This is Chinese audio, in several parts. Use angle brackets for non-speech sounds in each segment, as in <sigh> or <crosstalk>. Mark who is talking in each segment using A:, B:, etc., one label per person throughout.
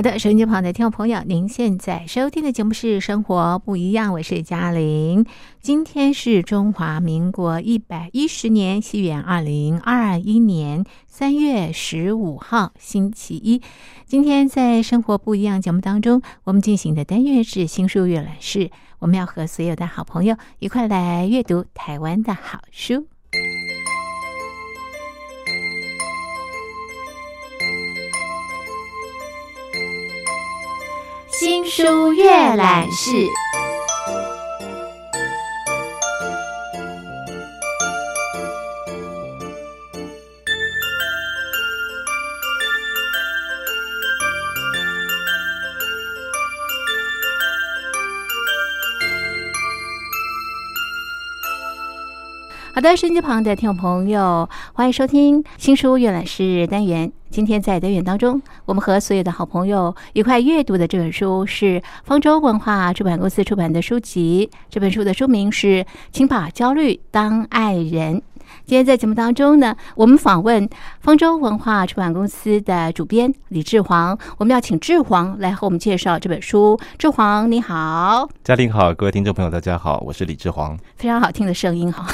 A: 好的，收音机旁的听众朋友，您现在收听的节目是《生活不一样》，我是嘉玲。今天是中华民国一百一十年，西元二零二一年三月十五号，星期一。今天在《生活不一样》节目当中，我们进行的单元是新书阅览室，我们要和所有的好朋友一块来阅读台湾的好书。新书阅览室。好的，收音机旁的听众朋友，欢迎收听新书阅览室单元。今天在单元当中，我们和所有的好朋友一块阅读的这本书是方舟文化出版公司出版的书籍。这本书的书名是《请把焦虑当爱人》。今天在节目当中呢，我们访问方舟文化出版公司的主编李志煌，我们要请志煌来和我们介绍这本书。志煌，你好，
B: 嘉玲好，各位听众朋友，大家好，我是李志煌，
A: 非常好听的声音哈。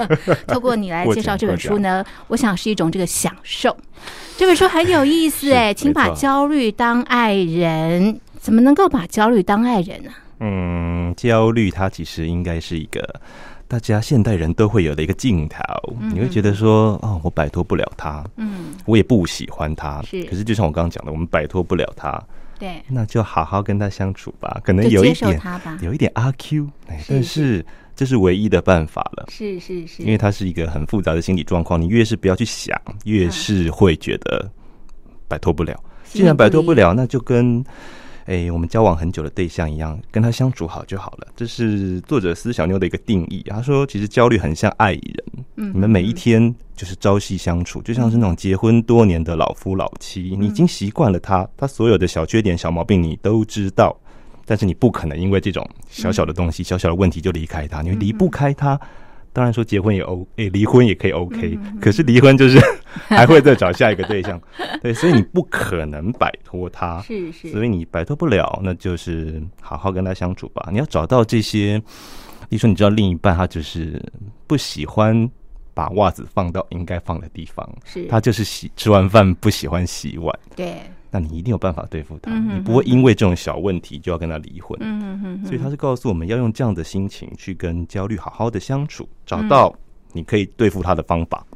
A: <laughs> 透过你来介绍这本书呢，我想是一种这个享受。这本书很有意思哎，请把焦虑当爱人，怎么能够把焦虑当爱人呢？
B: 嗯，焦虑它其实应该是一个。大家现代人都会有的一个镜头，你会觉得说，哦，我摆脱不了他，嗯，我也不喜欢他，
A: 是。
B: 可是就像我刚刚讲的，我们摆脱不了他，
A: 对，
B: 那就好好跟他相处吧。可能有一点，有一点阿 Q，但是这是唯一的办法了。
A: 是是是，
B: 因为它是一个很复杂的心理状况，你越是不要去想，越是会觉得摆脱不了。既然摆脱不了，那就跟。哎，我们交往很久的对象一样，跟他相处好就好了。这是作者司小妞的一个定义。他说，其实焦虑很像爱人，嗯，你们每一天就是朝夕相处，就像是那种结婚多年的老夫老妻，你已经习惯了他，他所有的小缺点、小毛病你都知道，但是你不可能因为这种小小的东西、小小的问题就离开他，你离不开他。当然说结婚也 O，哎，离婚也可以 OK，可是离婚就是 <laughs> 还会再找下一个对象，<laughs> 对，所以你不可能摆脱他，
A: 是是，
B: 所以你摆脱不了，那就是好好跟他相处吧。你要找到这些，例如说你知道另一半他就是不喜欢把袜子放到应该放的地方，
A: 是，
B: 他就是洗吃完饭不喜欢洗碗，
A: 对。
B: 那你一定有办法对付他，你不会因为这种小问题就要跟他离婚。所以他是告诉我们要用这样的心情去跟焦虑好好的相处，找到你可以对付他的方法，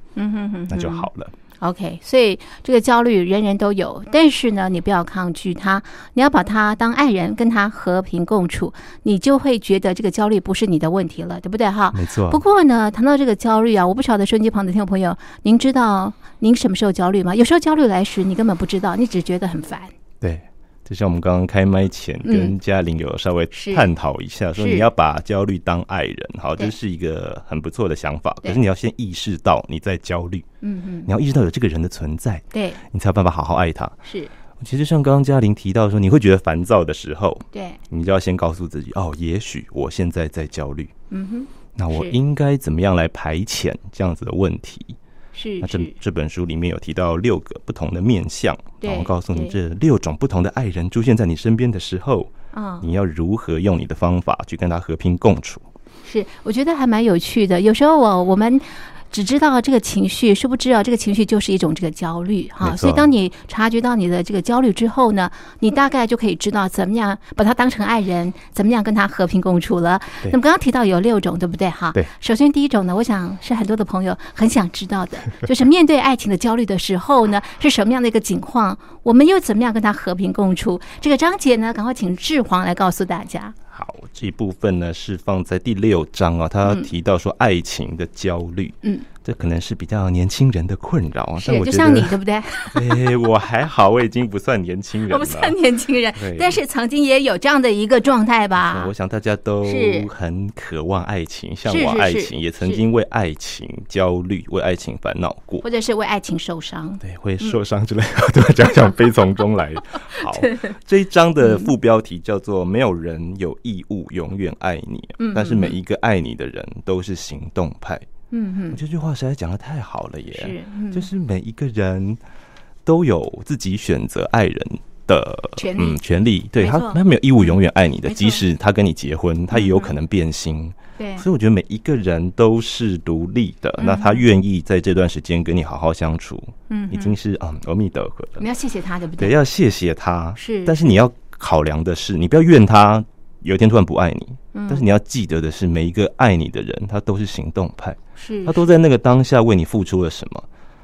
B: 那就好了。
A: OK，所以这个焦虑人人都有，但是呢，你不要抗拒它，你要把它当爱人，跟他和平共处，你就会觉得这个焦虑不是你的问题了，对不对？哈，
B: 没错。
A: 不过呢，谈到这个焦虑啊，我不晓得收音机旁的听众朋友，您知道您什么时候焦虑吗？有时候焦虑来时，你根本不知道，你只觉得很烦。
B: 对。就像我们刚刚开麦前跟嘉玲有稍微探讨一下，说你要把焦虑当爱人，好，这是一个很不错的想法。可是你要先意识到你在焦虑，嗯嗯，你要意识到有这个人的存在，
A: 对，
B: 你才有办法好好爱他。
A: 是，
B: 其实像刚刚嘉玲提到说，你会觉得烦躁的时候，
A: 对，
B: 你就要先告诉自己，哦，也许我现在在焦虑，嗯哼，那我应该怎么样来排遣这样子的问题？
A: 是，
B: 那这这本书里面有提到六个不同的面相，然后告诉你这六种不同的爱人出现在你身边的时候，啊，你要如何用你的方法去跟他和平共处？
A: 是，我觉得还蛮有趣的。有时候我我们。只知道这个情绪，殊不知啊，这个情绪就是一种这个焦虑哈。所以，当你察觉到你的这个焦虑之后呢，你大概就可以知道怎么样把他当成爱人，怎么样跟他和平共处了。那么，刚刚提到有六种，对不对哈？
B: 对。
A: 首先，第一种呢，我想是很多的朋友很想知道的，<laughs> 就是面对爱情的焦虑的时候呢，是什么样的一个情况？我们又怎么样跟他和平共处？这个章节呢，赶快请志煌来告诉大家。
B: 好，这一部分呢是放在第六章啊，他提到说爱情的焦虑，嗯。这可能是比较年轻人的困扰啊，
A: 是就像你对不对？<laughs>
B: 哎，我还好，我已经不算年轻人了，
A: 不算年轻人，但是曾经也有这样的一个状态吧。
B: 我想大家都很渴望爱情，向往爱情，也曾经为爱情焦虑，为爱情烦恼过，
A: 或者是为爱情受伤，
B: 对，会受伤之类的，都要讲讲悲从中来。好，<laughs> 这一章的副标题叫做“没有人有义务永远爱你”，但是每一个爱你的人都是行动派。嗯嗯，这句话实在讲的太好了耶！是，就是每一个人都有自己选择爱人的
A: 权利。
B: 嗯权利，对他他没有义务永远爱你的，即使他跟你结婚，他也有可能变心。
A: 对，
B: 所以我觉得每一个人都是独立的，
A: 嗯。
B: 那他愿意在这段时间跟你好好相处，
A: 嗯
B: 已经是啊阿弥陀佛了。
A: 我们要谢谢他，对不
B: 对，
A: 对？
B: 要谢谢他。
A: 是。
B: 但是你要考量的是，你不要怨他有一天突然不爱你，
A: 嗯。
B: 但是你要记得的是，每一个爱你的人，他都是行动派，
A: 是。
B: 他都在那个当下为你付出了什么，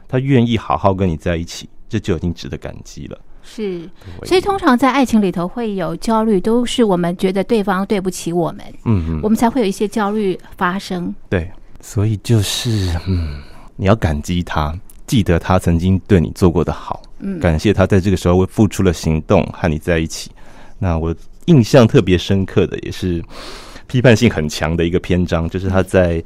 B: 他愿意好好跟你在一起，这就已经值得感激了。
A: 是，所以通常在爱情里头会有焦虑，都是我们觉得对方对不起我们，
B: 嗯嗯
A: 我，们才会有一些焦虑发生。
B: 对，所以就是嗯，你要感激他，记得他曾经对你做过的好，
A: 嗯，
B: 感谢他在这个时候付出了行动和你在一起。那我印象特别深刻的也是批判性很强的一个篇章，就是他在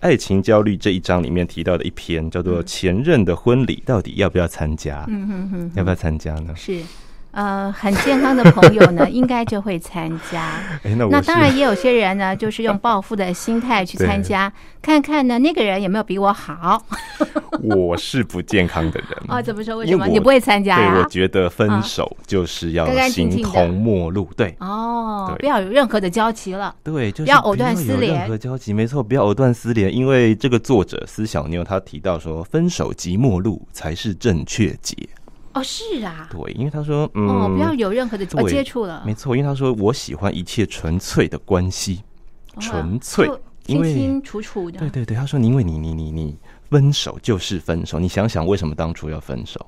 B: 爱情焦虑这一章里面提到的一篇，叫做《前任的婚礼到底要不要参加》。
A: 嗯哼哼，
B: 要不要参加呢？
A: 是。呃，很健康的朋友呢，<laughs> 应该就会参加。
B: 哎，那
A: 那当然也有些人呢，就是用报复的心态去参加，看看呢那个人有没有比我好。<laughs>
B: 我是不健康的人 <laughs>
A: 哦，怎么说？为什么你不会参加
B: 对，我？觉得分手就是要形同陌路。对，
A: 哦，
B: 对
A: 不要有任何的交集了。
B: 对，就是
A: 不要藕断丝连
B: 任何交集，没错，不要藕断丝连。因为这个作者司小妞她提到说，分手即陌路才是正确解。
A: 哦，是啊，
B: 对，因为他说，嗯，
A: 哦，不要有任何的接触了，
B: 没错，因为他说我喜欢一切纯粹的关系，
A: 哦
B: 纯粹因为
A: 清清楚楚的。
B: 对对对，他说你因为你你你你分手就是分手，你想想为什么当初要分手？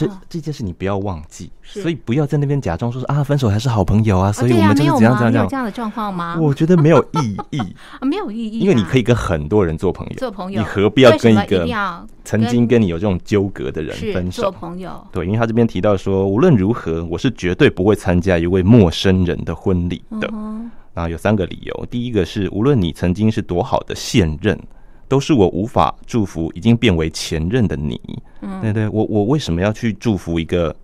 B: 这
A: 哦
B: 这件事你不要忘记，所以不要在那边假装说是啊分手还是好朋友啊，
A: 哦
B: 所以我们就是
A: 没有吗？
B: 怎样怎样怎样。
A: 有这样的状况吗？
B: 我觉得没有意义，<laughs>
A: 啊，没有意义啊，
B: 因为你可以跟很多人做朋友，
A: 做朋友，
B: 你何必要跟一个曾经跟你有这种纠葛的人分手
A: 做？朋友？
B: 对，因为他这边提到说，无论如何，我是绝对不会参加一位陌生人的婚礼的。
A: 嗯
B: 那有三个理由，第一个是，无论你曾经是多好的现任，都是我无法祝福已经变为前任的你。
A: 嗯
B: 对对，我我为什么要去祝福一个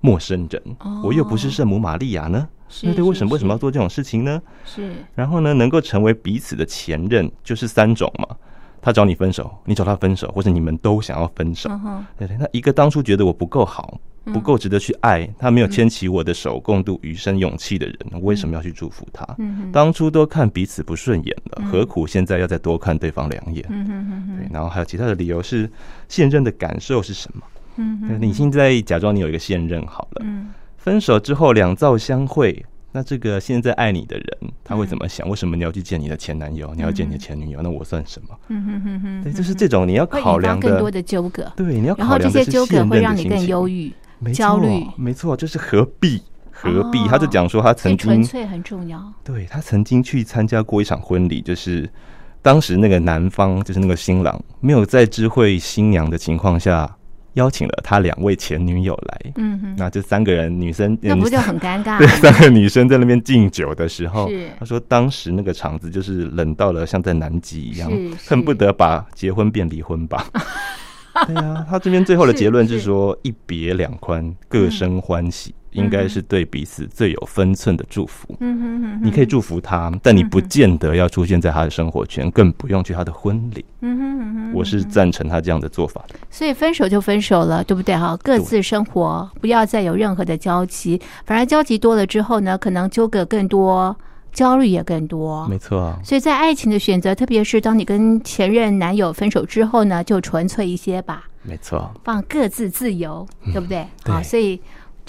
B: 陌生人？
A: 哦
B: 我又不是圣母玛利亚呢？
A: 是
B: 对对，为什么为什么要做这种事情呢？
A: 是
B: 然后呢，能够成为彼此的前任，就是三种嘛。他找你分手，你找他分手，或者你们都想要分手。
A: 嗯哼。
B: 对对，那一个当初觉得我不够好，不够值得去爱，他没有牵起我的手，共度余生勇气的人，我为什么要去祝福他？当初都看彼此不顺眼了，何苦现在要再多看对方两眼？对，然后还有其他的理由是，现任的感受是什么？你现在假装你有一个现任好了，
A: 嗯。
B: 分手之后两造相会，那这个现在爱你的人他会怎么想？为什么你要去见你的前男友？你要见你的前女友？那我算什么？
A: 嗯哼哼哼，
B: 对，就是这种你要考量
A: 更多的纠葛，
B: 对，你要考量这
A: 些纠葛会让你更忧郁、
B: 没
A: 焦虑
B: 错，没错，就是何必何必？
A: 哦
B: 他就讲说他曾经
A: 纯粹很重要。
B: 对他曾经去参加过一场婚礼，就是当时那个男方就是那个新郎没有在知会新娘的情况下，邀请了他两位前女友来。
A: 嗯哼，
B: 那这三个人女生，
A: 那不就很尴尬 <laughs>
B: 对，三个女生在那边敬酒的时候
A: 是，
B: 他说当时那个场子就是冷到了像在南极一样恨不得把结婚变离婚吧。<laughs> 对啊，他这边最后的结论是
A: 是
B: 说一别两宽，各生欢喜，应该是对彼此最有分寸的祝福。
A: 嗯哼哼哼，
B: 你可以祝福他，但你不见得要出现在他的生活圈，更不用去他的婚礼。
A: 嗯哼哼哼，
B: 我是赞成他这样的做法的。
A: 所以分手就分手了，对不对？哈，各自生活，不要再有任何的交集。反而交集多了之后呢，可能纠葛更多，焦虑也更多。
B: 没错啊，
A: 所以在爱情的选择，特别是当你跟前任男友分手之后呢，就纯粹一些吧，
B: 没错，
A: 放各自自由，对不对好，所以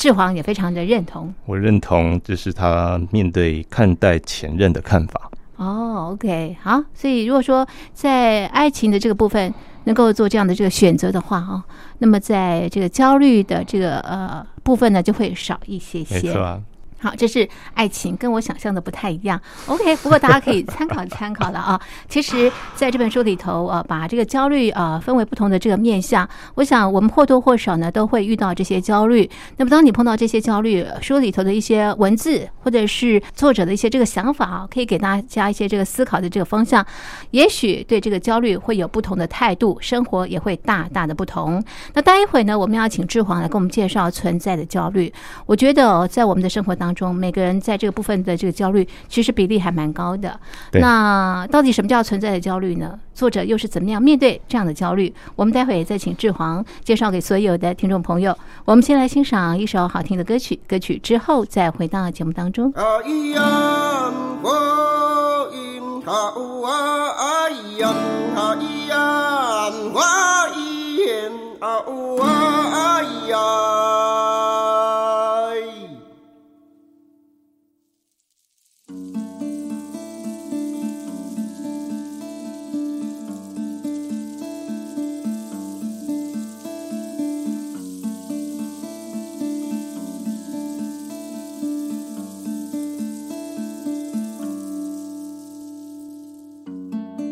A: 志煌也非常的认同。
B: 我认同这是他面对看待前任的看法。
A: 哦，OK，好，所以如果说在爱情的这个部分能够做这样的这个选择的话，哦，那么在这个焦虑的这个呃部分呢，就会少一些些。
B: 没错啊，
A: 好，这是爱情，跟我想象的不太一样。OK，不过大家可以参考 <laughs> 参考了啊。其实，在这本书里头，呃，把这个焦虑啊、分为不同的这个面向。我想，我们或多或少呢都会遇到这些焦虑。那么，当你碰到这些焦虑，书里头的一些文字，或者是作者的一些这个想法啊，可以给大家一些这个思考的这个方向。也许对这个焦虑会有不同的态度，生活也会大大的不同。那待会呢，我们要请志煌来给我们介绍存在的焦虑。我觉得、在我们的生活当中，每个人在这个部分的这个焦虑，其实比例还蛮高的。那到底什么叫存在的焦虑呢？作者又是怎么样面对这样的焦虑？我们待会再请志煌介绍给所有的听众朋友。我们先来欣赏一首好听的歌曲，歌曲之后再回到节目当中。
C: 哎呀，我因好啊，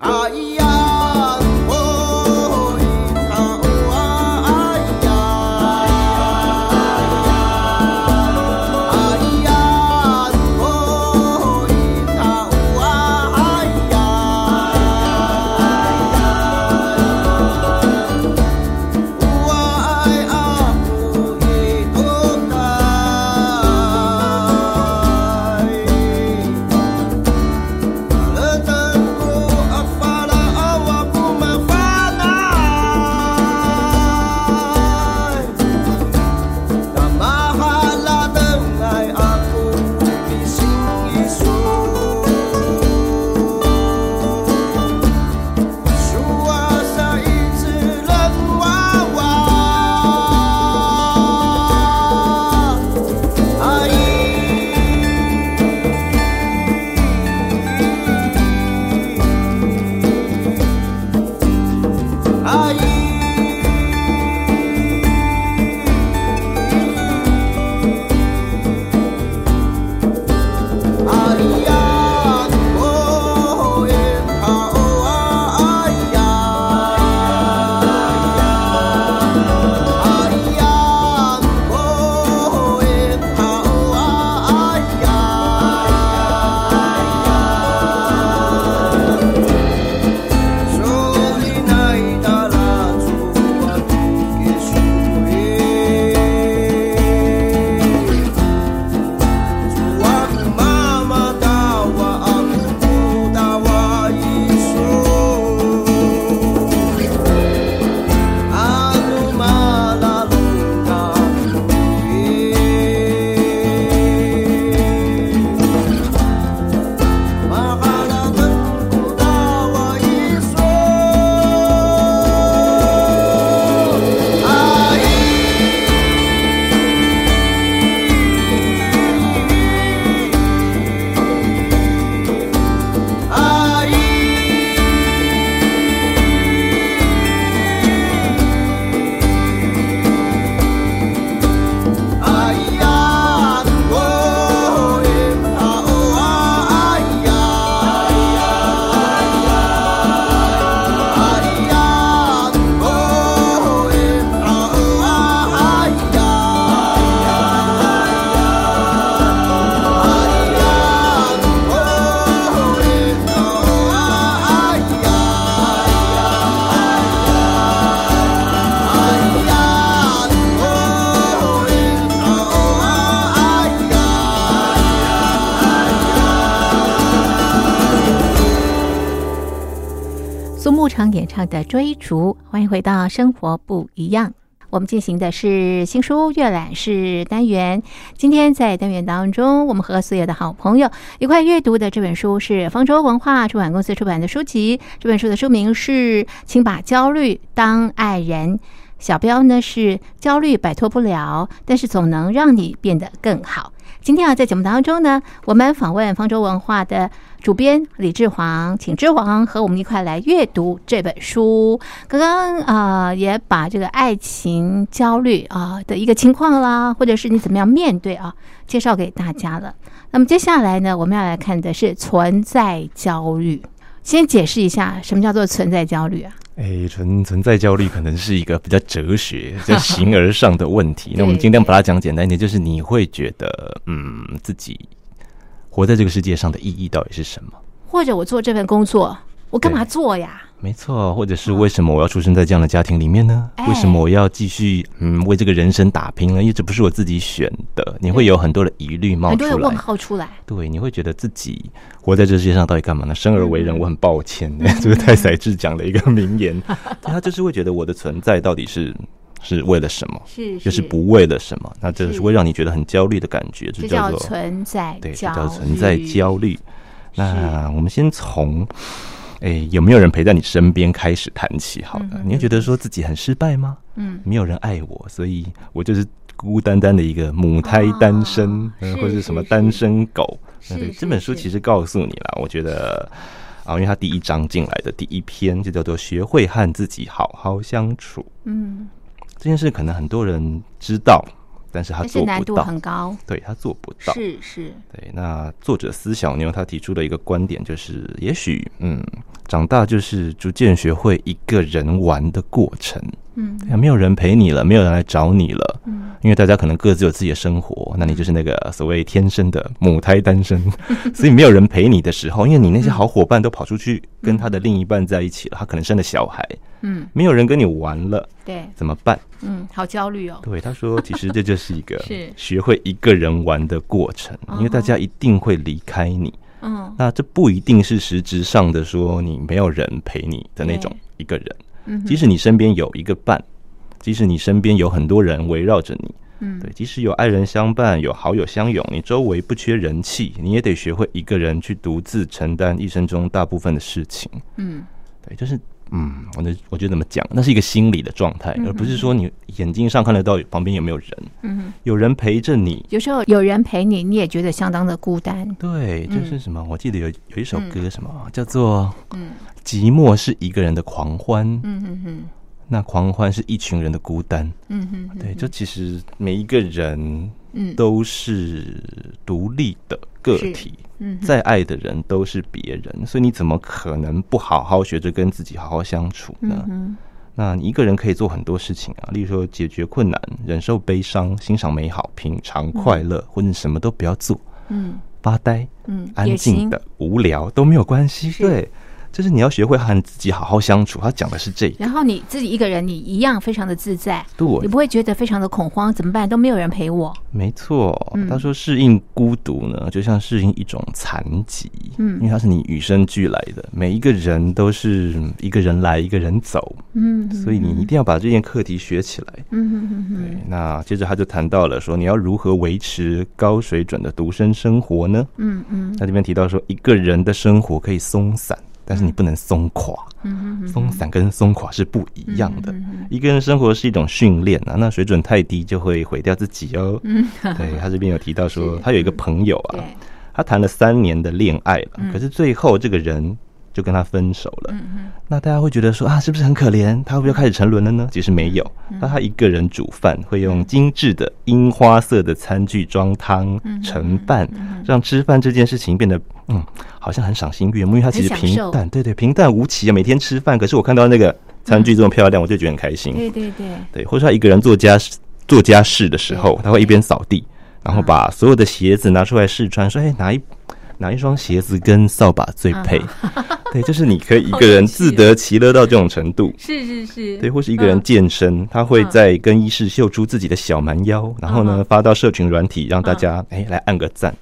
C: 啊
A: 一的《追逐》。欢迎回到《生活不一样》，我们进行的是新书阅览室单元。今天在单元当中，我们和所有的好朋友一块阅读的这本书是方舟文化出版公司出版的书籍。这本书的书名是《请把焦虑当爱人》，小标呢是“焦虑摆脱不了，但是总能让你变得更好”。今天啊，在节目当中呢，我们访问方舟文化的主编李志煌，请志煌和我们一块来阅读这本书。刚刚啊，也把这个爱情焦虑啊的一个情况啦，或者是你怎么样面对啊，介绍给大家了。那么接下来呢，我们要来看的是存在焦虑。先解释一下什么叫做存在焦虑啊？
B: 哎，存存在焦虑可能是一个比较哲学、<laughs> 比较形而上的问题。<laughs> 那我们今天把它讲简单一点，就是你会觉得，嗯，自己活在这个世界上的意义到底是什么？
A: 或者我做这份工作，我干嘛做呀？
B: 没错，或者是为什么我要出生在这样的家庭里面呢？为什么我要继续嗯为这个人生打拼呢？因为这不是我自己选的，你会有很多的疑虑冒出来，
A: 很多的问号出来。
B: 对，你会觉得自己活在这世界上到底干嘛呢？生而为人，我很抱歉，<laughs> 这是太宰治讲的一个名言。<laughs> 他就是会觉得我的存在到底是是为了什么？
A: 是
B: 就是不为了什么？那这是会让你觉得很焦虑的感觉，
A: 这
B: 叫做
A: 存在
B: 对，叫存在焦虑。那我们先从。哎，有没有人陪在你身边开始谈起？好的，你会觉得说自己很失败吗？嗯，没有人爱我，所以我就是孤孤单单的一个母胎单身，或者是什么单身狗。对，这本书其实告诉你了，我觉得啊，因为他第一章进来的第一篇就叫做“学会和自己好好相处”。嗯，这件事可能很多人知道。但是他做不到，
A: 很高，
B: 对他做不到，
A: 是是，
B: 对。那作者司小牛他提出了一个观点，就是也许，嗯，长大就是逐渐学会一个人玩的过程。嗯，没有人陪你了，没有人来找你了。嗯，因为大家可能各自有自己的生活，那你就是那个所谓天生的母胎单身，<laughs> 所以没有人陪你的时候，因为你那些好伙伴都跑出去跟他的另一半在一起了，他可能生了小孩。嗯，没有人跟你玩了，
A: 对，
B: 怎么办？
A: 嗯，好焦虑哦。
B: 对，他说，其实这就是一个 <laughs> 是学会一个人玩的过程，因为大家一定会离开你。嗯，那这不一定是实质上的说你没有人陪你的那种一个人。即使你身边有一个伴，即使你身边有很多人围绕着你，嗯，对，即使有爱人相伴，有好友相拥，你周围不缺人气，你也得学会一个人去独自承担一生中大部分的事情。嗯，对，就是。嗯，我就我觉得怎么讲，那是一个心理的状态，而不是说你眼睛上看得到旁边有没有人。嗯，有人陪着你，
A: 有时候有人陪你，你也觉得相当的孤单。
B: 对，就是什么？我记得有有一首歌，什么叫做“嗯，寂寞是一个人的狂欢”。嗯哼哼，那狂欢是一群人的孤单。嗯哼，对，就其实每一个人，嗯，都是独立的个体。再爱的人都是别人，所以你怎么可能不好好学着跟自己好好相处呢？嗯那你一个人可以做很多事情啊，例如说解决困难、忍受悲伤、欣赏美好、品尝快乐，或者什么都不要做，嗯，发呆，嗯，安静的、无聊都没有关系，对。就是你要学会和自己好好相处，他讲的是这个。
A: 然后你自己一个人，你一样非常的自在，
B: 对，
A: 你不会觉得非常的恐慌，怎么办？都没有人陪我。
B: 没错，他说适应孤独呢，就像适应一种残疾，嗯，因为它是你与生俱来的，每一个人都是一个人来一个人走，嗯，所以你一定要把这件课题学起来，嗯嗯嗯对，那接着他就谈到了说，你要如何维持高水准的独身生活呢？嗯嗯，他这边提到说，一个人的生活可以松散。但是你不能松垮，松散跟松垮是不一样的。一个人生活是一种训练啊，那水准太低就会毁掉自己哦。<laughs> 对他这边有提到说，他有一个朋友啊，他谈了三年的恋爱了，可是最后这个人。就跟他分手了，那大家会觉得说啊，是不是很可怜？他会不会开始沉沦了呢？其实没有，那他一个人煮饭，会用精致的樱花色的餐具装汤盛饭，让吃饭这件事情变得嗯，好像很赏心悦目。因为他其实平淡，对对，平淡无奇啊，每天吃饭。可是我看到那个餐具这么漂亮，我就觉得很开心。
A: 对对对，
B: 对，或者他一个人做家事做家事的时候，他会一边扫地，然后把所有的鞋子拿出来试穿，说：“哎，哪一？”哪一双鞋子跟扫把最配？
A: 啊 <laughs>
B: 对，就是你可以一个人自得其乐到这种程度。<laughs>
A: 是是是，
B: 对，或是一个人健身，他会在更衣室秀出自己的小蛮腰，然后呢发到社群软体，让大家哎来按个赞。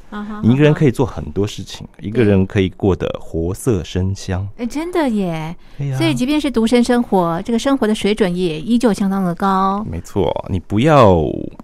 B: 你一个人可
A: 以，
B: 做很多事情，一个人可以过得活色生香。
A: 哎，真的耶。所以，即便是独身生活，这个生活的水准也依旧相当的高。
B: 没错，你不要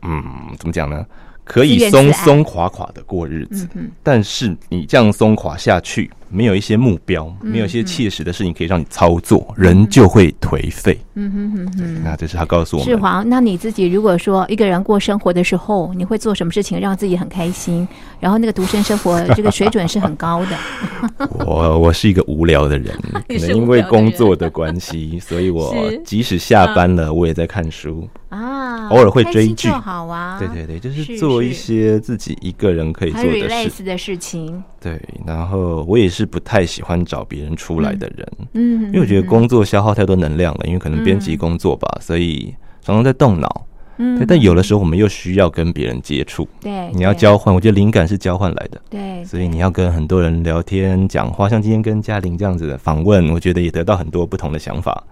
B: 嗯，怎么讲呢？可以松松垮垮的过日子，
A: 嗯。
B: 但是你这样松垮下去，没有一些目标，
A: 嗯
B: 没有一些切实的事情可以让你操作，人就会颓废。
A: 嗯哼哼哼。
B: 那这是他告诉我们。
A: 世华，那你自己如果说一个人过生活的时候，你会做什么事情让自己很开心？然后那个独身生活这个水准是很高的。<laughs>
B: 我我是一个无聊的人，<laughs> 可能因为工作的关系，所以我即使下班了，我也在看书。
A: 啊，
B: 偶尔会追剧
A: 好啊。
B: 对对对，就是
A: 是
B: 做一些自己一个人可以做的事。
A: 的事情。
B: 对，然后我也是不太喜欢找别人出来的人，
A: 嗯，
B: 因为我觉得工作消耗太多能量了，因为可能编辑工作吧，所以常常在动脑。
A: 嗯，
B: 但有的时候我们又需要跟别人接触，
A: 对，
B: 你要交换，我觉得灵感是交换来的。
A: 对，
B: 所以你要跟很多人聊天、讲话，像今天跟嘉玲这样子的访问，我觉得也得到很多不同的想法。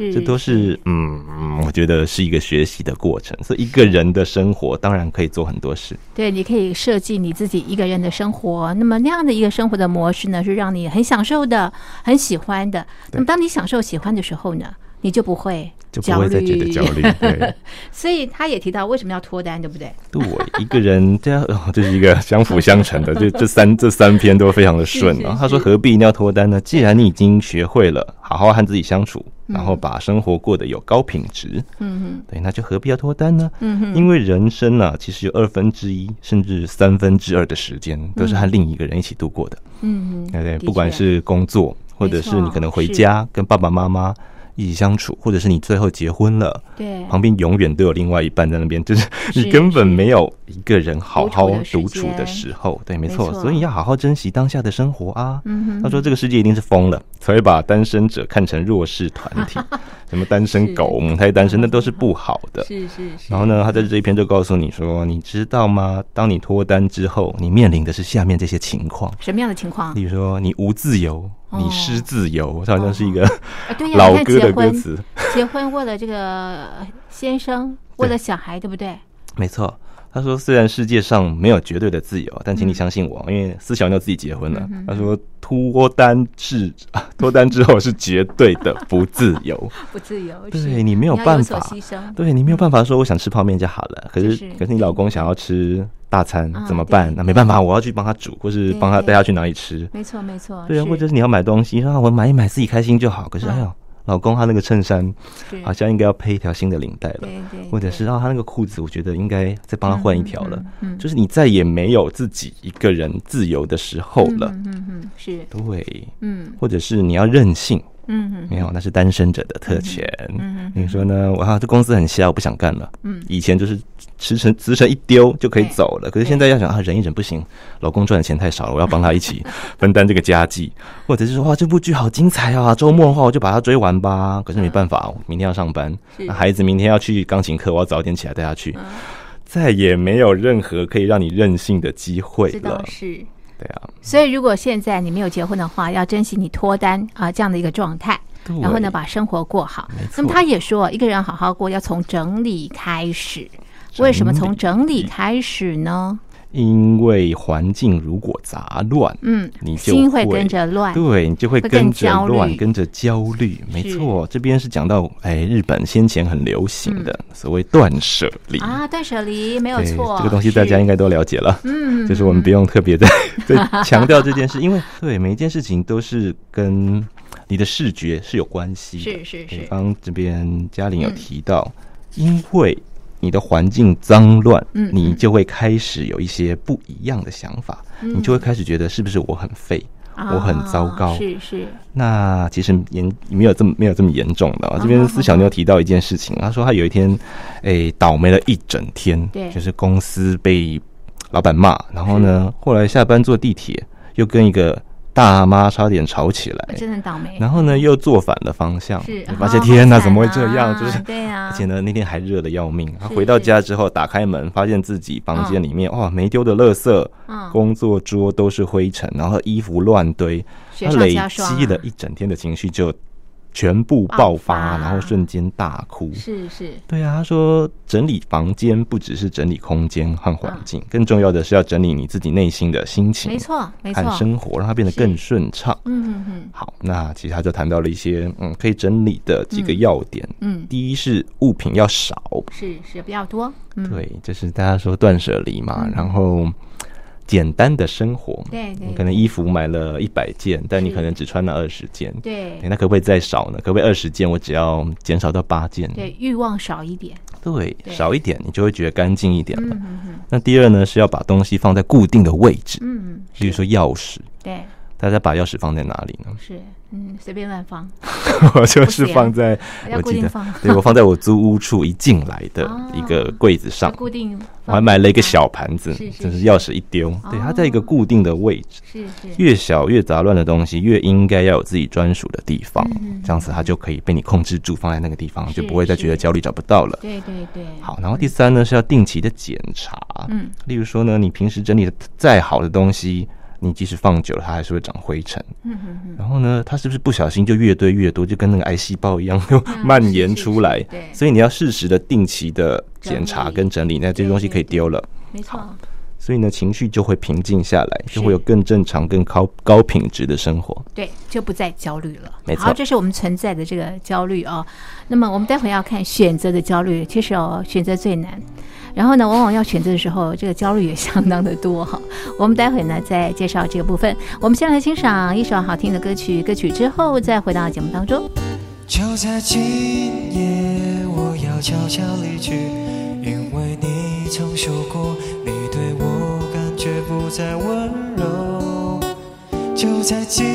A: 是
B: 这都是嗯，嗯我觉得是一个学习的过程。所以一个人的生活当然可以做很多事。
A: 对，你可以设计你自己一个人的生活。那么那样的一个生活的模式呢，是让你很享受的、很喜欢的。那么当你享受、喜欢的时候呢，你就不会
B: 就不会再觉得焦虑。<laughs> 对，
A: 所以他也提到为什么要脱单，对不对？
B: 对我一个人这样，<laughs> 哦这是一个相辅相成的。<laughs> 就这三这三篇都非常的顺
A: 是是
B: 啊。他说何必一定要脱单呢？既然你已经学会了好好和自己相处，然后把生活过得有高品质，
A: 嗯
B: 对，那就何必要脱单呢？
A: 嗯哼
B: 因为人生呢、其实有二分之一甚至三分之二的时间都是和另一个人一起度过的，
A: 嗯哼，
B: 对不对？不管是工作，或者是你可能回家跟爸爸妈妈一起相处，或者是你最后结婚了，
A: 对
B: 旁边永远都有另外一半在那边，就是
A: 是
B: 你根本没有一个人好好
A: 独处的时
B: 候，对，没
A: 没
B: 错，所以要好好珍惜当下的生活啊。
A: 嗯
B: 他说这个世界一定是疯了，才会把单身者看成弱势团体，<laughs> 什么单身狗、母胎单身，那都是不好的。
A: 是是是。
B: 然后呢，他在这一篇就告诉你说，你知道吗？当你脱单之后，你面临的是下面这些情况，
A: 什么样的情况？
B: 例如说你无自由，
A: 哦
B: 你失自由，他好像是一个老歌的歌，词。<laughs>
A: 结婚为了这个先生，为了小孩，对不对？
B: 没错，他说虽然世界上没有绝对的自由，但请你相信我，因为思小妞自己结婚了。他说脱单是啊脱单之后是绝对的不自由。<laughs>
A: 不自由，
B: 对你没有办法
A: 所牺牲。
B: 对你没有办法说我想吃泡面就好了，可是可是你老公想要吃大餐
A: 啊
B: 怎么办？那没办法，我要去帮他煮，或是帮他带他去哪里吃。
A: 没错，没错。
B: 对啊，或者是你要买东西，说啊我买一买自己开心就好。可是
A: 嗯
B: 哎呦，老公他那个衬衫好像应该要配一条新的领带了。
A: 对对，
B: 或者是啊，他那个裤子，我觉得应该再帮他换一条了。
A: 嗯
B: 就是你再也没有自己一个人自由的时候了。
A: 嗯嗯嗯，是，
B: 对，
A: 嗯
B: 或者是你要任性，
A: 嗯嗯
B: 没有，那是单身者的特权。
A: 嗯
B: 你说呢？哇，这公司很瞎，我不想干了。
A: 嗯
B: 以前就是辞呈辞呈一丢就可以走了，可是现在要想啊，忍一忍不行，老公赚的钱太少了，我要帮他一起 <laughs> 分担这个家计，或者是说哇，这部剧好精彩啊，周末的话我就把它追完吧。可是没办法，我明天要上班，那孩子明天要去钢琴课，我要早点起来带他去。
A: 嗯
B: 再也没有任何可以让你任性的机会了。
A: 是。
B: 对啊，
A: 所以，如果现在你没有结婚的话，要珍惜你脱单啊、这样的一个状态，然后呢，把生活过好。那么他也说，一个人好好过要从整理开始。为什么从整理开始呢？
B: 因为环境如果杂乱，
A: 嗯，
B: 你就
A: 心会跟着乱。
B: 对你就会跟着乱，跟着焦虑。没错，这边是讲到哎，日本先前很流行的所谓断舍离。
A: 嗯啊，断舍离没有
B: 对
A: 错，
B: 这个东西大家应该都了解了。
A: 嗯，
B: 就是我们不用特别的 <laughs> 再强调这件事，因为对每一件事情都是跟你的视觉是有关系的。
A: 是是是
B: 对刚刚这边嘉玲有提到，因为你的环境脏乱，
A: 嗯
B: 你就会开始有一些不一样的想法，你就会开始觉得是不是我很废，
A: 啊
B: 我很糟糕。
A: 是是，
B: 那其实严没有这么没有这么严重的、啊。这边思小妞提到一件事情，她说她有一天，诶、倒霉了一整天，
A: 对。
B: 就是公司被老板骂，然后呢，后来下班坐地铁又跟一个大妈差点吵起来，
A: 真的很倒霉。
B: 然后呢，又坐反了方向，
A: 是
B: 发现
A: 哦
B: 天哪，怎么会这样？
A: 啊
B: 就是
A: 对啊 <laughs>
B: 而且呢，那天还热的要命。他回到家之后，打开门，发现自己房间里面哇，没丢的垃圾，
A: 嗯
B: 工作桌都是灰尘，然后衣服乱堆，他累积了一整天的情绪就全部爆
A: 爆
B: 发，然后瞬间大哭。
A: 是是，
B: 对啊，他说整理房间不只是整理空间和环
A: 嗯。
B: 境，更重要的是要整理你自己内心的心情，
A: 没错没错。
B: 和，生活，让它变得更顺畅。
A: 嗯嗯嗯。
B: 好，那其实他就谈到了一些嗯可以整理的几个要点。
A: 嗯，
B: 第一是物品要少，
A: 是是不要多，嗯，
B: 对，就是大家说断舍离嘛，
A: 嗯。
B: 然后简单的生活，
A: 对对
B: 你可能衣服买了一百件，但你可能只穿了二十件，
A: 对。
B: 那可不可以再少呢？可不可以二十件我只要减少到八件？
A: 对，欲望少一点，
B: 对，
A: 对。
B: 少一点你就会觉得干净一点了。那第二呢是要把东西放在固定的位置，
A: 嗯嗯，
B: 比如说钥匙，
A: 对
B: 大家把钥匙放在哪里呢？
A: 是，嗯，随便乱放，<laughs>
B: 我就是放在我记得。对我放在我租屋处一进来的
A: 哦
B: 一个柜子上，
A: 固定，
B: 我还买了一个小盘子，就是钥匙一丢，对，它在一个固定的位置。
A: 是是，
B: 越小越杂乱的东西，越应该要有自己专属的地方。这样子它就可以被你控制住，放在那个地方，就不会再觉得焦虑找不到了。
A: 对对对，
B: 好，然后第三呢是要定期的检查，
A: 嗯，
B: 例如说呢，你平时整理的再好的东西，你即使放久了，它还是会长灰尘。
A: 嗯嗯嗯，
B: 然后呢，它是不是不小心就越堆越多，就跟那个癌细胞一样，就蔓延出来
A: 对？
B: 所以你要适时的、定期的检查跟整理，那这些东西可以丢了。
A: 没错，
B: 所以呢，情绪就会平静下来，就会有更正常、更高高品质的生活。
A: 对，就不再焦虑了。
B: 没错
A: 好，这是我们存在的这个焦虑哦。那么我们待会要看选择的焦虑，其实哦，选择最难。然后呢，往往要选择的时候，这个焦虑也相当的多哈。我们待会呢再介绍这个部分。我们先来欣赏一首好听的歌曲，歌曲之后再回到节目当中。
D: 就在今夜，我要悄悄离去，曾说过，你对我感觉不再温柔。就在今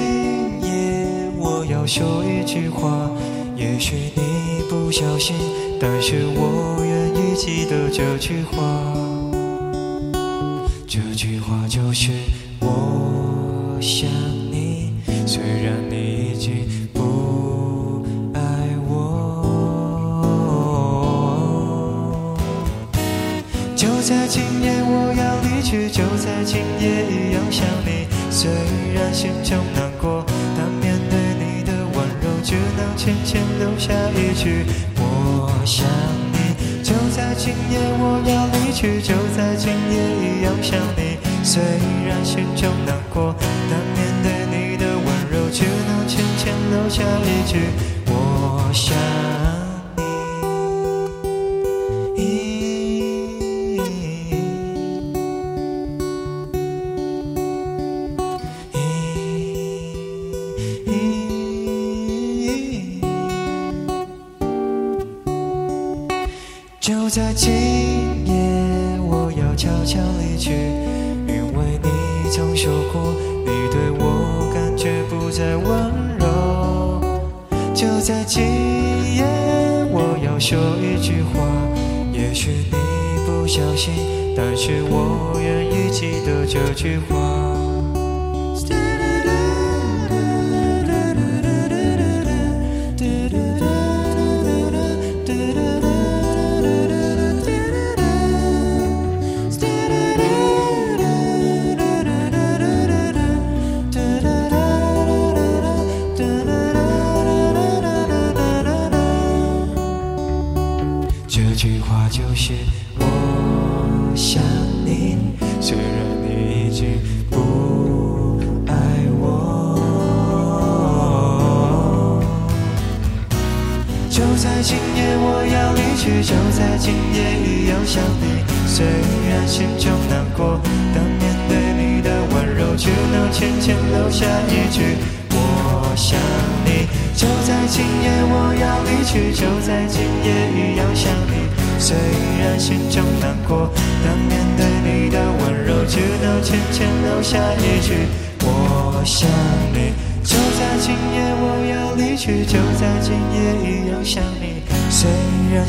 D: 夜，我要说一句话，也许你不小心，但是我愿意记得这句话。这句话就是我想在今夜一样想你。虽然心中难过，但面对你的温柔，只能浅浅留下一句我想你。就在今夜我要离去，就在今夜一样想你。虽然心中难过，但面对你的温柔，只能浅浅留下一句我想就在今夜，我要悄悄离去，因为你曾说过，你对我感觉不再温柔。就在今夜，我要说一句话，也许你不相信，但是我愿意记得这句话。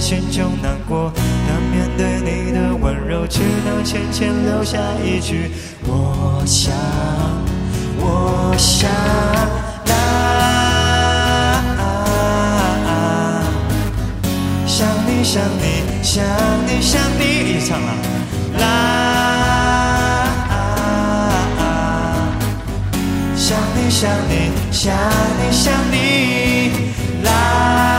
D: 心中难过，但面对你的温柔，只能浅浅留下一句我想我想啦，想你想你想你想你，也唱了啦，想你想你想你想你啦，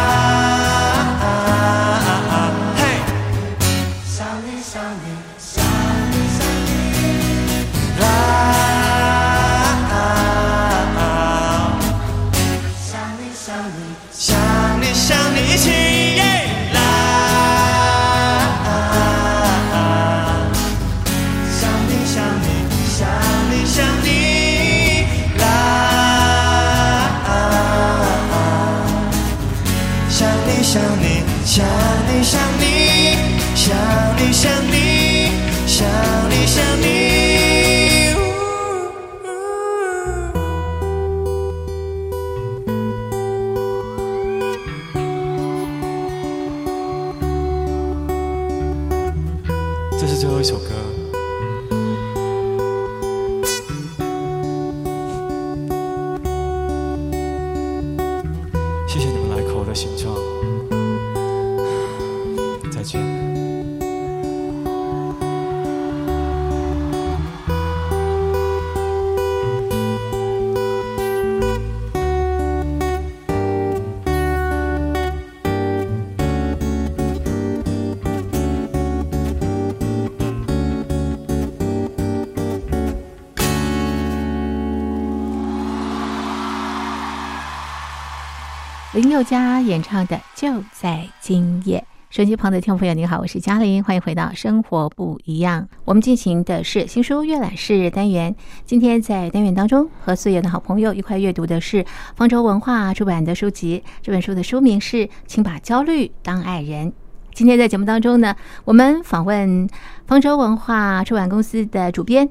A: 林宥嘉演唱的《就在今夜》。手机旁的听众朋友，您好，我是嘉玲，欢迎回到《生活不一样》。我们进行的是新书阅览室单元。今天在单元当中，和所有的好朋友一块阅读的是方舟文化出版的书籍。这本书的书名是《请把焦虑当爱人》。今天在节目当中呢，我们访问方舟文化出版公司的主编。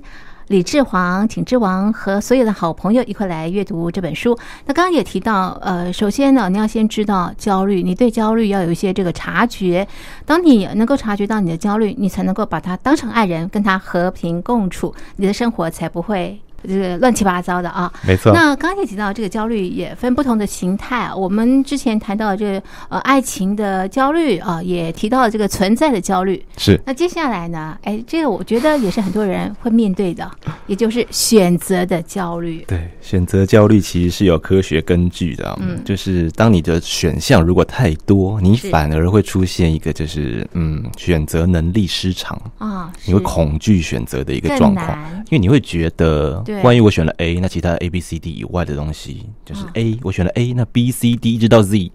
A: 李志煌，请志王和所有的好朋友一块来阅读这本书。那刚刚也提到，呃，首先呢，你要先知道焦虑，你对焦虑要有一些这个察觉。当你能够察觉到你的焦虑，你才能够把它当成爱人，跟他和平共处，你的生活才不会这个乱七八糟的啊。
B: 没错。
A: 那刚刚也提到，这个焦虑也分不同的形态啊。我们之前谈到这个呃爱情的焦虑啊，也提到了这个存在的焦虑。
B: 是。
A: 那接下来呢？哎，这个我觉得也是很多人会面对的，也就是选择的焦虑。
B: 对，选择焦虑其实是有科学根据的。嗯，就是当你的选项如果太多，你反而会出现一个就是嗯选择能力失常
A: 啊，
B: 你会恐惧选择的一个状况，因为你会觉得，万一我选了 A，那其他 A、B、C、D 以外的东西就是 A，我选了 A，那 B、C、D 一直到 Z。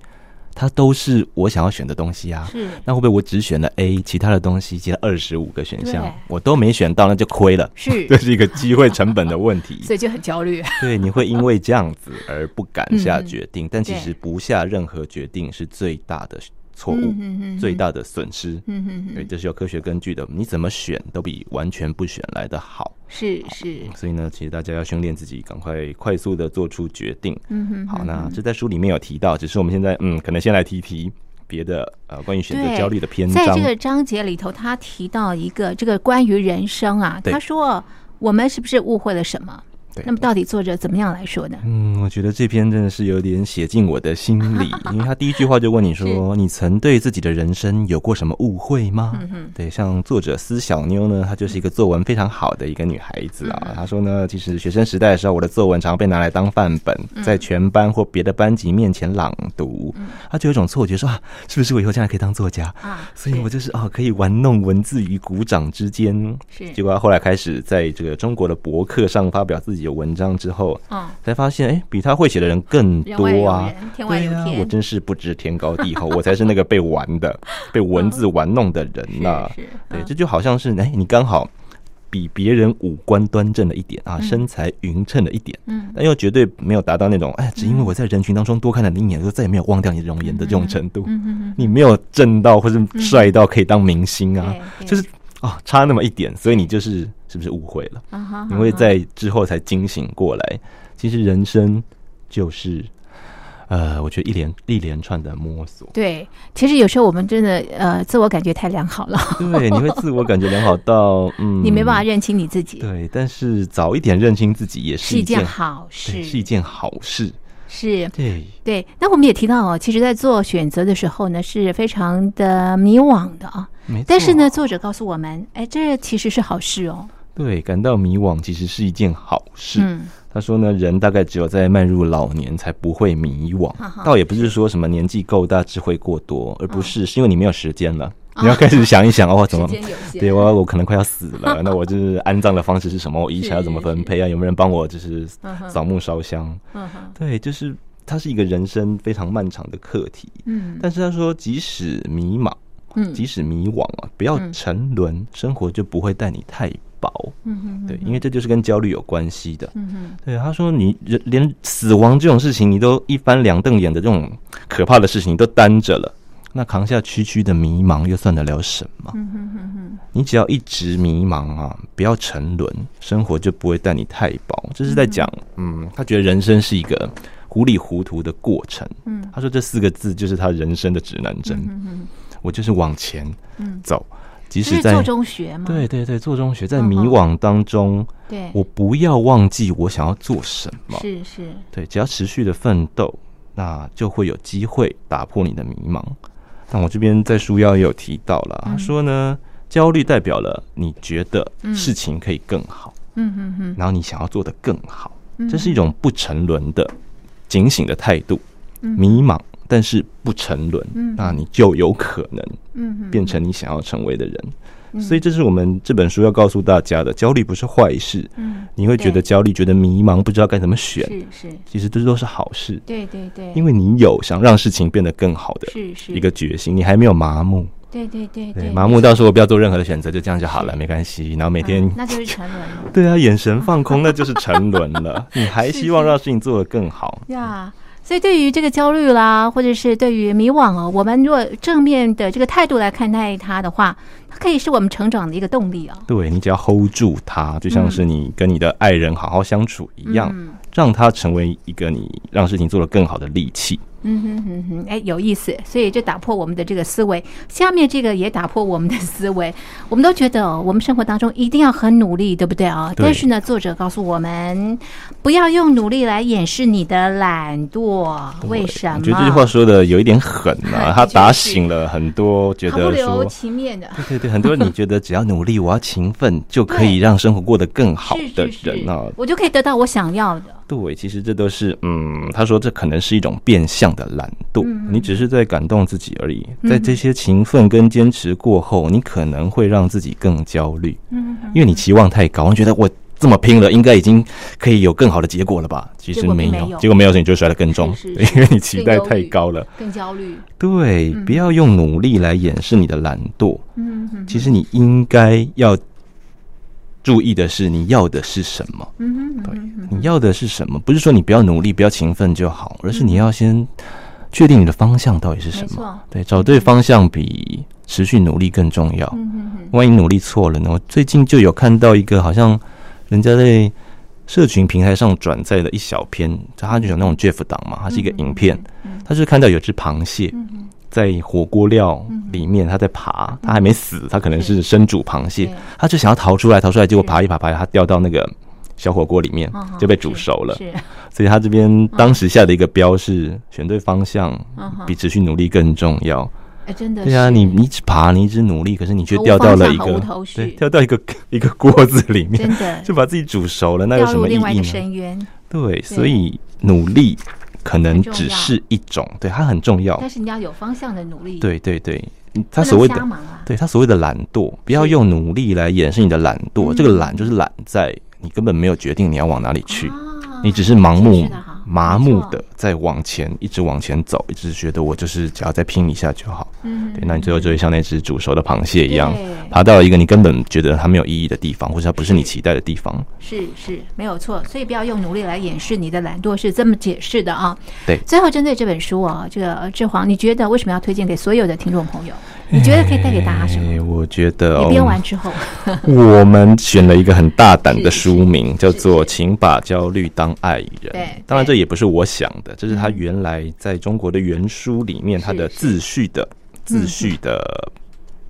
B: 它都是我想要选的东西啊，
A: 是。
B: 那会不会我只选了 A，其他的东西其他二十五个选项我都没选到，那就亏了，
A: 是。<laughs>
B: 这是一个机会成本的问题，<laughs>
A: 所以就很焦虑。<laughs>
B: 对，你会因为这样子而不敢下决定，但其实不下任何决定是最大的错误，最大的损失。
A: 嗯哼
B: 对，这是有科学根据的，你怎么选都比完全不选来的好。
A: 是是，
B: 所以呢，其实大家要训练自己，赶快快速的做出决定。
A: 嗯哼，
B: 好，那这在书里面有提到，只是我们现在嗯，可能先来提提别的呃关于选择焦虑的篇章。
A: 在这个章节里头，他提到一个这个关于人生啊，他说我们是不是误会了什么？那么到底作者怎么样来说呢？
B: 嗯，我觉得这篇真的是有点写进我的心里，<laughs> 因为他第一句话就问你说：“你曾对自己的人生有过什么误会吗？”
A: 嗯、
B: 对，像作者思小妞呢，她就是一个作文非常好的一个女孩子啊。
A: 嗯、
B: 她说呢，其实学生时代的时候，我的作文常被拿来当范本，在全班或别的班级面前朗读，她就有一种错觉说啊，是不是我以后将来可以当作家
A: 啊？
B: 所以我就是哦，可以玩弄文字于股掌之间。
A: 是，
B: 结果她后来开始在这个中国的博客上发表自己的文章之后。后，
A: 嗯，
B: 才发现，哎，比他会写的人更多啊！
A: 天外有天，
B: 我真是不知天高地厚，<laughs> 我才是那个被玩的、被文字玩弄的人呐！对，这就好像是，哎，你刚好比别人五官端正了一点啊，身材匀称了一点，
A: 嗯，
B: 但又绝对没有达到那种，哎，只因为我在人群当中多看了你一眼，就再也没有忘掉你的容颜的这种程度。
A: 嗯嗯，
B: 你没有正到或是帅到可以当明星啊，就是。哦，差那么一点，所以你就是是不是误会了？
A: 啊、
B: 你会在之后才惊醒过来，其实人生就是呃，我觉得一连一连串的摸索，
A: 对，其实有时候我们真的呃，自我感觉太良好了，
B: 对，你会自我感觉良好到 <laughs> 嗯，
A: 你没办法认清你自己，
B: 对，但是早一点认清自己也是
A: 是一件
B: 件
A: 好事。
B: 对，是一件好事，
A: 是
B: 对，
A: 对。那我们也提到哦，其实，在做选择的时候呢，是非常的迷惘的啊。
B: 没错。
A: 但是呢，作者告诉我们，哎，这其实是好事哦。
B: 对，感到迷惘其实是一件好事。
A: 嗯，
B: 他说呢，人大概只有在迈入老年才不会迷惘倒也不是说什么年纪够大智慧过多，而不是是因为你没有时间了，
A: 哦
B: 你要开始想一想哦，怎么对我我可能快要死了，<laughs> 那我就是安葬的方式是什么？我遗产要怎么分配啊？有没有人帮我就是扫墓烧香？
A: 嗯，
B: 对，就是它是一个人生非常漫长的课题。
A: 嗯
B: 但是他说，即使迷茫，
A: 嗯
B: 即使迷惘啊，不要
A: 嗯
B: 沉沦，生活就不会带你太薄。
A: 嗯哼，
B: 对，因为这就是跟焦虑有关系的。
A: 嗯哼，
B: 对，他说你人连死亡这种事情，你都一翻两瞪眼的这种可怕的事情，你都担着了，那扛下区区的迷茫，又算得了什么？
A: 嗯哼哼哼，
B: 你只要一直迷茫啊，不要沉沦，生活就不会带你太薄。这是在讲，嗯，他觉得人生是一个糊里糊涂的过程。
A: 嗯
B: 他说这四个字就是他人生的指南针。
A: 嗯哼，
B: 我就是往前
A: 嗯，
B: 走，即使在
A: 做中学嘛？
B: 对对对做中学，在迷惘当中，
A: 对，
B: 我不要忘记我想要做什么。
A: 是是，
B: 对，只要持续的奋斗，那就会有机会打破你的迷茫。但我这边在书腰也有提到了，他说呢，焦虑代表了你觉得
A: 嗯。
B: 事情可以更好，
A: 嗯哼哼，
B: 然后你想要做得更好，
A: 嗯。
B: 这是一种不沉沦的警醒的态度。
A: 嗯。
B: 迷茫，但是不沉沦，
A: 嗯。
B: 那你就有可能
A: 嗯，
B: 变成你想要成为的人。
A: 嗯
B: 所以这是我们这本书要告诉大家的：焦虑不是坏事。
A: 嗯，
B: 你会觉得焦虑，觉得迷茫，不知道该怎么选，
A: 是是，
B: 其实这都是好事。
A: 对对对，
B: 因为你有想让事情变得更好的一个决心，你还没有麻木。
A: 对对对
B: 对，麻木到时候不要做任何的选择，就这样就好了，没关系。然后每天
A: 嗯，那就是沉沦了 <laughs>
B: 对啊，眼神放空，那就是沉沦了。<laughs> 你还希望让事情做得更好，
A: 呀。所以，对于这个焦虑啦，或者是对于迷惘哦，我们如果正面的这个态度来看待它的话，它可以是我们成长的一个动力哦。
B: 对你只要 hold 住它，就像是你跟你的爱人好好相处一样，
A: 嗯
B: 让它成为一个你让事情做得更好的利器。
A: 嗯哼哼哼，哎，有意思，所以这打破我们的这个思维。下面这个也打破我们的思维，<laughs> 我们都觉得、哦、我们生活当中一定要很努力，对不对啊？
B: 对
A: 但是呢，作者告诉我们，不要用努力来掩饰你的懒惰。为什么？
B: 我觉得这句话说的有一点狠啊，<laughs> 他打醒了很多觉
A: 毫不留
B: 得说。
A: 情面的。
B: 对 <laughs> 对对，很多人你觉得只要努力，我要勤奋，就可以让生活过得更好的人啊，
A: 我就可以得到我想要的。
B: 对，其实这都是，嗯，他说这可能是一种变相的懒惰，你只是在感动自己而已。在这些勤奋跟坚持过后，你可能会让自己更焦虑，
A: 嗯，
B: 因为你期望太高，你觉得我这么拼了，应该已经可以有更好的结果了吧？其实没有，结果没有，所以你就摔得更重，
A: 是是是
B: 因为你期待太高了。
A: 更焦虑。
B: 对，不要用努力来掩饰你的懒惰。
A: 嗯哼
B: 其实你应该要注意的是，你要的是什么。
A: 嗯哼
B: 对你要的是什么？不是说你不要努力、不要勤奋就好，而是你要先确定你的方向到底是什么。对，找对方向比持续努力更重要。万一努力错了呢？我最近就有看到一个，好像人家在社群平台上转载的一小篇，他就有那种 Jeff 档嘛，它是一个影片，他就看到有只螃蟹
A: 嗯
B: 在火锅料里面，它在爬，它还没死，它可能是生煮螃蟹
A: 对，
B: 它就想要逃出来，逃出来，结果爬一爬爬它掉到那个小火锅里面就被煮熟了。所以他这边当时下的一个标是选对方向比持续努力更重要。
A: 哎，真的
B: 对啊，你你一直爬，你一直努力，可是你却掉到了一个 <laughs> 对，掉到一个 <laughs> 一个锅子里面，
A: 真的。
B: 就把自己煮熟了，那有什么意义呢？对，所以努力可能只是一种，对它很重要。
A: 但。是你要有方向的努力，
B: 对对对，嗯他所谓的
A: 啊。
B: 对他所谓的懒惰，不要用努力来掩饰你的懒惰。
A: 嗯。
B: 这个懒就是懒在你根本没有决定你要往哪里去，
A: 啊
B: 你只是盲目麻木的在往前，一直往前走，一直觉得我就是只要再拼一下就好。
A: 嗯
B: 对，那你最后就会像那只煮熟的螃蟹一样，爬到一个你根本觉得它没有意义的地方，或者它不是你期待的地方。
A: 是是没有错，所以不要用努力来掩饰你的懒惰，是这么解释的啊。
B: 对
A: 最后针对这本书啊，这个呃志煌，你觉得为什么要推荐给所有的听众朋友？你觉得可以带给大家什么？
B: 哎我觉得
A: 你
B: 哦
A: 编完之后，<laughs>
B: 我们选了一个很大胆的 <laughs> 书名，叫做《请把焦虑当爱人》。
A: 对
B: 当然这也不是我想的，的，这是他原来在中国的原书里面他的自序的自序的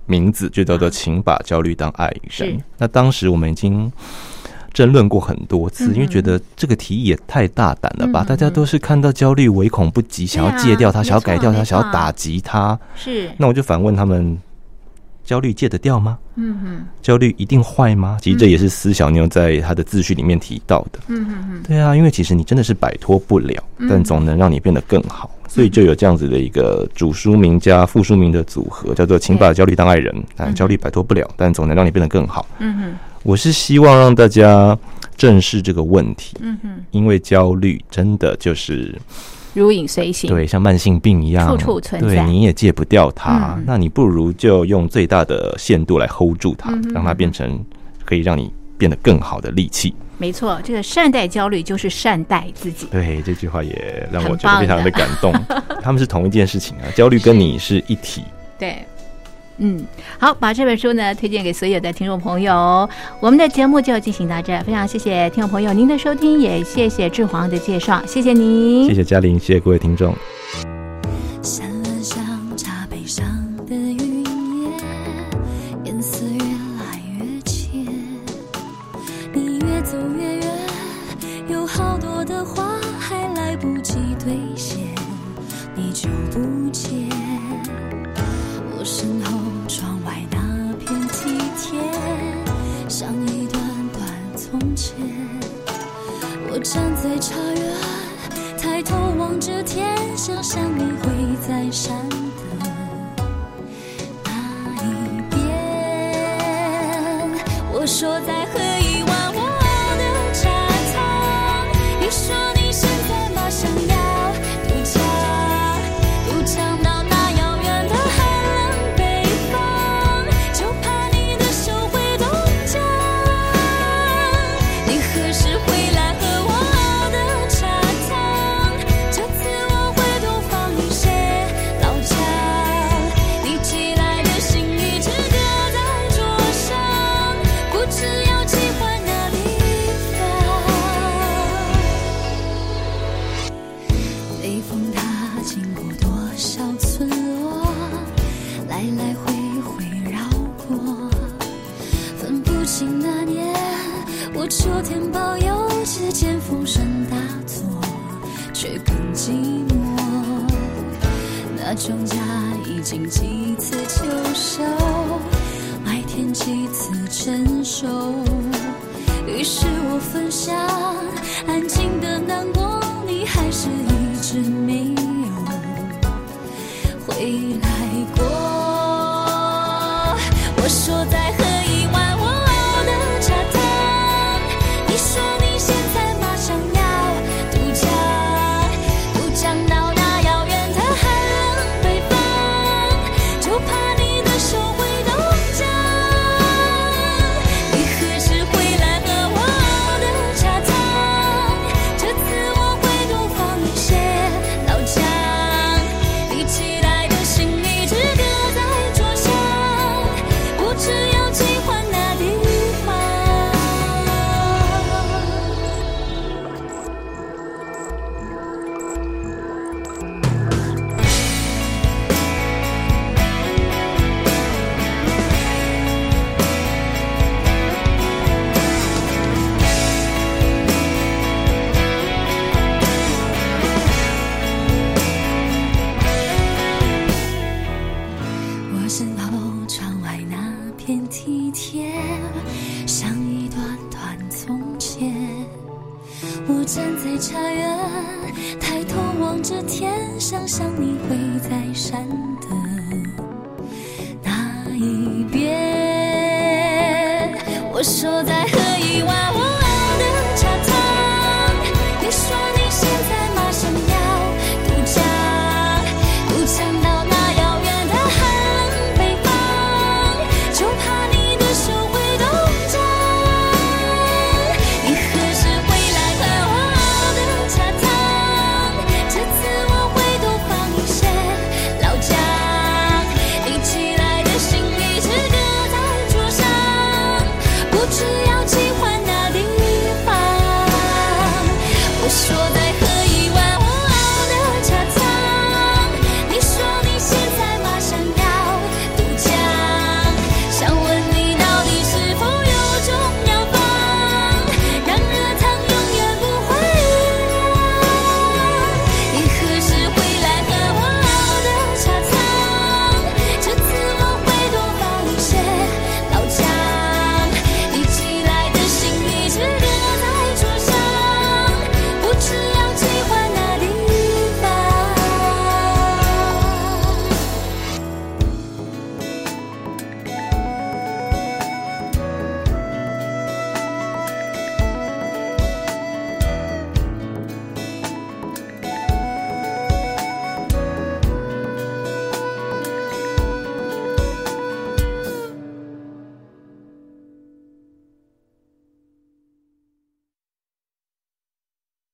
B: 名字，就叫做“请把焦虑当爱
A: 是
B: 人”。那当时我们已经。争论过很多次，
A: 嗯
B: 因为觉得这个提议也太大胆了吧？
A: 嗯
B: 大家都是看到焦虑唯恐不及，想要戒掉它，
A: 没
B: 想要改掉它，想要打击它。
A: 是，
B: 那我就反问他们：焦虑戒得掉吗？
A: 嗯哼，
B: 焦虑一定坏吗？其实这也是司小妞在她的自序里面提到的。
A: 嗯哼哼，
B: 对啊，因为其实你真的是摆脱不了，
A: 嗯
B: 但总能让你变得更好，所以就有这样子的一个主书名加副书名的组合，叫做“请把焦虑当爱人”。但焦虑摆脱不了，但总能让你变得更好。
A: 嗯哼，
B: 我是希望让大家正视这个问题，
A: 嗯哼，
B: 因为焦虑真的就是
A: 如影随形。
B: 对像慢性病一样，
A: 处处存在
B: 对，你也戒不掉它。
A: 嗯
B: 那你不如就用最大的限度来 hold 住它，
A: 嗯
B: 让它变成可以让你变得更好的利器。
A: 没错，这个善待焦虑就是善待自己。
B: 对，这句话也让我觉得非常的感动。<laughs> 他们是同一件事情啊，焦虑跟你是一体。
A: 对。嗯，好，把这本书呢推荐给所有的听众朋友。我们的节目就进行到这，非常谢谢听众朋友您的收听，也谢谢志煌的介绍，谢谢您，
B: 谢谢嘉玲，谢谢各位听众。
E: 经几次秋收，麦田几次成熟，于是我分享安静的难过，你还是一直没有回来过。我说再说再喝